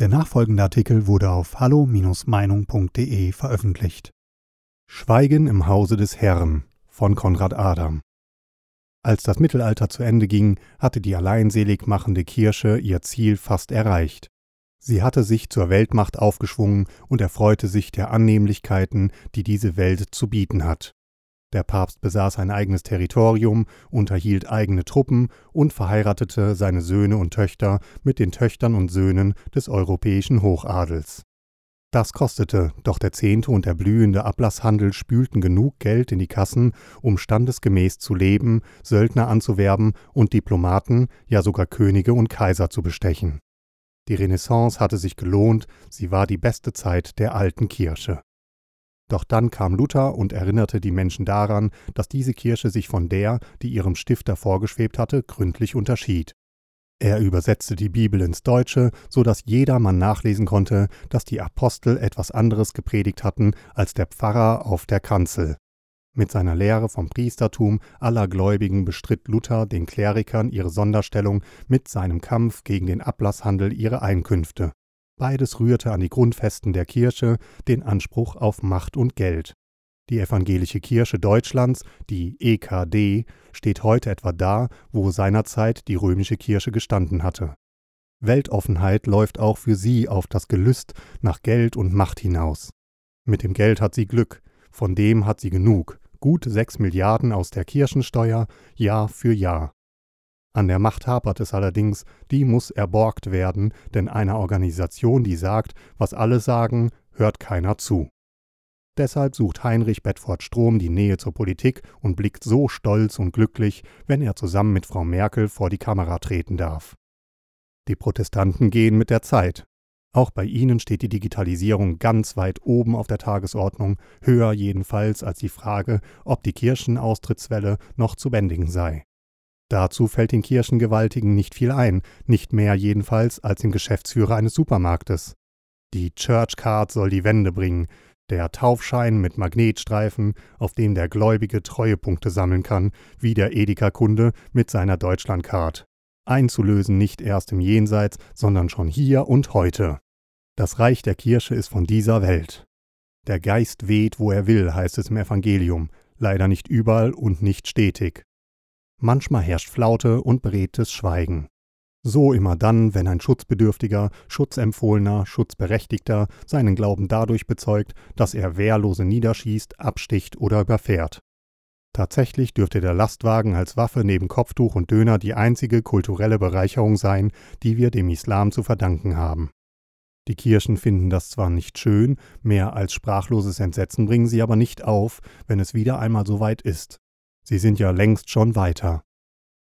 Der nachfolgende Artikel wurde auf hallo-meinung.de veröffentlicht. Schweigen im Hause des Herrn von Konrad Adam. Als das Mittelalter zu Ende ging, hatte die alleinselig machende Kirche ihr Ziel fast erreicht. Sie hatte sich zur Weltmacht aufgeschwungen und erfreute sich der Annehmlichkeiten, die diese Welt zu bieten hat. Der Papst besaß ein eigenes Territorium, unterhielt eigene Truppen und verheiratete seine Söhne und Töchter mit den Töchtern und Söhnen des europäischen Hochadels. Das kostete, doch der Zehnte und der blühende Ablasshandel spülten genug Geld in die Kassen, um standesgemäß zu leben, Söldner anzuwerben und Diplomaten, ja sogar Könige und Kaiser zu bestechen. Die Renaissance hatte sich gelohnt, sie war die beste Zeit der alten Kirche. Doch dann kam Luther und erinnerte die Menschen daran, dass diese Kirche sich von der, die ihrem Stifter vorgeschwebt hatte, gründlich unterschied. Er übersetzte die Bibel ins Deutsche, so dass jedermann nachlesen konnte, dass die Apostel etwas anderes gepredigt hatten als der Pfarrer auf der Kanzel. Mit seiner Lehre vom Priestertum aller Gläubigen bestritt Luther den Klerikern ihre Sonderstellung, mit seinem Kampf gegen den Ablasshandel ihre Einkünfte. Beides rührte an die Grundfesten der Kirche, den Anspruch auf Macht und Geld. Die evangelische Kirche Deutschlands, die EKD, steht heute etwa da, wo seinerzeit die römische Kirche gestanden hatte. Weltoffenheit läuft auch für sie auf das Gelüst nach Geld und Macht hinaus. Mit dem Geld hat sie Glück, von dem hat sie genug, gut sechs Milliarden aus der Kirchensteuer, Jahr für Jahr. An der Macht hapert es allerdings, die muss erborgt werden, denn einer Organisation, die sagt, was alle sagen, hört keiner zu. Deshalb sucht Heinrich Bedford Strom die Nähe zur Politik und blickt so stolz und glücklich, wenn er zusammen mit Frau Merkel vor die Kamera treten darf. Die Protestanten gehen mit der Zeit. Auch bei ihnen steht die Digitalisierung ganz weit oben auf der Tagesordnung, höher jedenfalls als die Frage, ob die Kirchenaustrittswelle noch zu bändigen sei. Dazu fällt den Kirchengewaltigen nicht viel ein, nicht mehr jedenfalls als dem Geschäftsführer eines Supermarktes. Die Church Card soll die Wende bringen, der Taufschein mit Magnetstreifen, auf dem der Gläubige Treuepunkte sammeln kann, wie der Edeka-Kunde mit seiner Deutschlandcard. Einzulösen nicht erst im Jenseits, sondern schon hier und heute. Das Reich der Kirche ist von dieser Welt. Der Geist weht, wo er will, heißt es im Evangelium, leider nicht überall und nicht stetig. Manchmal herrscht Flaute und beredtes Schweigen. So immer dann, wenn ein Schutzbedürftiger, Schutzempfohlener, Schutzberechtigter seinen Glauben dadurch bezeugt, dass er Wehrlose niederschießt, absticht oder überfährt. Tatsächlich dürfte der Lastwagen als Waffe neben Kopftuch und Döner die einzige kulturelle Bereicherung sein, die wir dem Islam zu verdanken haben. Die Kirchen finden das zwar nicht schön, mehr als sprachloses Entsetzen bringen sie aber nicht auf, wenn es wieder einmal so weit ist. Sie sind ja längst schon weiter.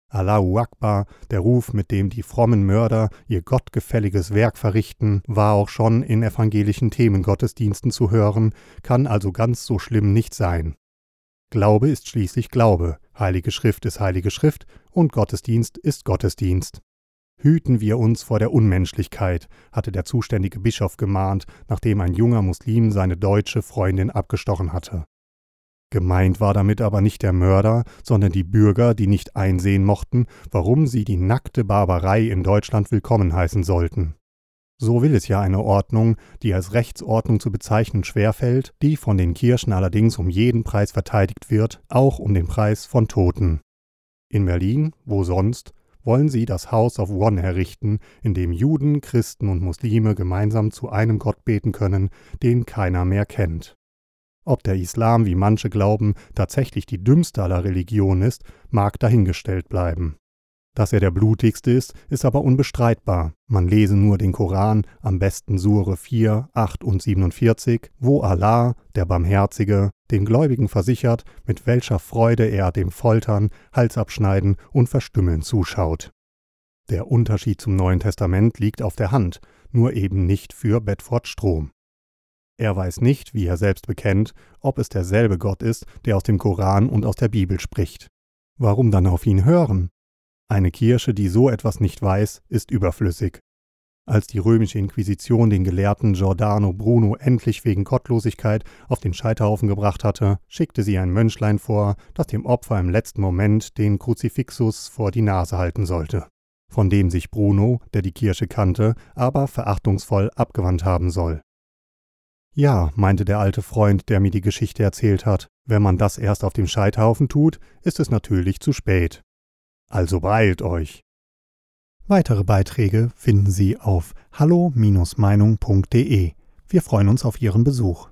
Allahu Akbar, der Ruf, mit dem die frommen Mörder ihr gottgefälliges Werk verrichten, war auch schon in evangelischen Themengottesdiensten zu hören, kann also ganz so schlimm nicht sein. Glaube ist schließlich Glaube, Heilige Schrift ist Heilige Schrift und Gottesdienst ist Gottesdienst. Hüten wir uns vor der Unmenschlichkeit, hatte der zuständige Bischof gemahnt, nachdem ein junger Muslim seine deutsche Freundin abgestochen hatte. Gemeint war damit aber nicht der Mörder, sondern die Bürger, die nicht einsehen mochten, warum sie die nackte Barbarei in Deutschland willkommen heißen sollten. So will es ja eine Ordnung, die als Rechtsordnung zu bezeichnen schwerfällt, die von den Kirchen allerdings um jeden Preis verteidigt wird, auch um den Preis von Toten. In Berlin, wo sonst, wollen sie das House of One errichten, in dem Juden, Christen und Muslime gemeinsam zu einem Gott beten können, den keiner mehr kennt. Ob der Islam, wie manche glauben, tatsächlich die dümmste aller Religionen ist, mag dahingestellt bleiben. Dass er der blutigste ist, ist aber unbestreitbar. Man lese nur den Koran, am besten Sure 4, 8 und 47, wo Allah, der Barmherzige, den Gläubigen versichert, mit welcher Freude er dem Foltern, Halsabschneiden und Verstümmeln zuschaut. Der Unterschied zum Neuen Testament liegt auf der Hand, nur eben nicht für Bedford Strom. Er weiß nicht, wie er selbst bekennt, ob es derselbe Gott ist, der aus dem Koran und aus der Bibel spricht. Warum dann auf ihn hören? Eine Kirche, die so etwas nicht weiß, ist überflüssig. Als die römische Inquisition den Gelehrten Giordano Bruno endlich wegen Gottlosigkeit auf den Scheiterhaufen gebracht hatte, schickte sie ein Mönchlein vor, das dem Opfer im letzten Moment den Kruzifixus vor die Nase halten sollte. von dem sich Bruno, der die Kirche kannte, aber verachtungsvoll abgewandt haben soll. Ja, meinte der alte Freund, der mir die Geschichte erzählt hat, wenn man das erst auf dem Scheithaufen tut, ist es natürlich zu spät. Also beeilt euch. Weitere Beiträge finden Sie auf hallo-meinung.de. Wir freuen uns auf Ihren Besuch.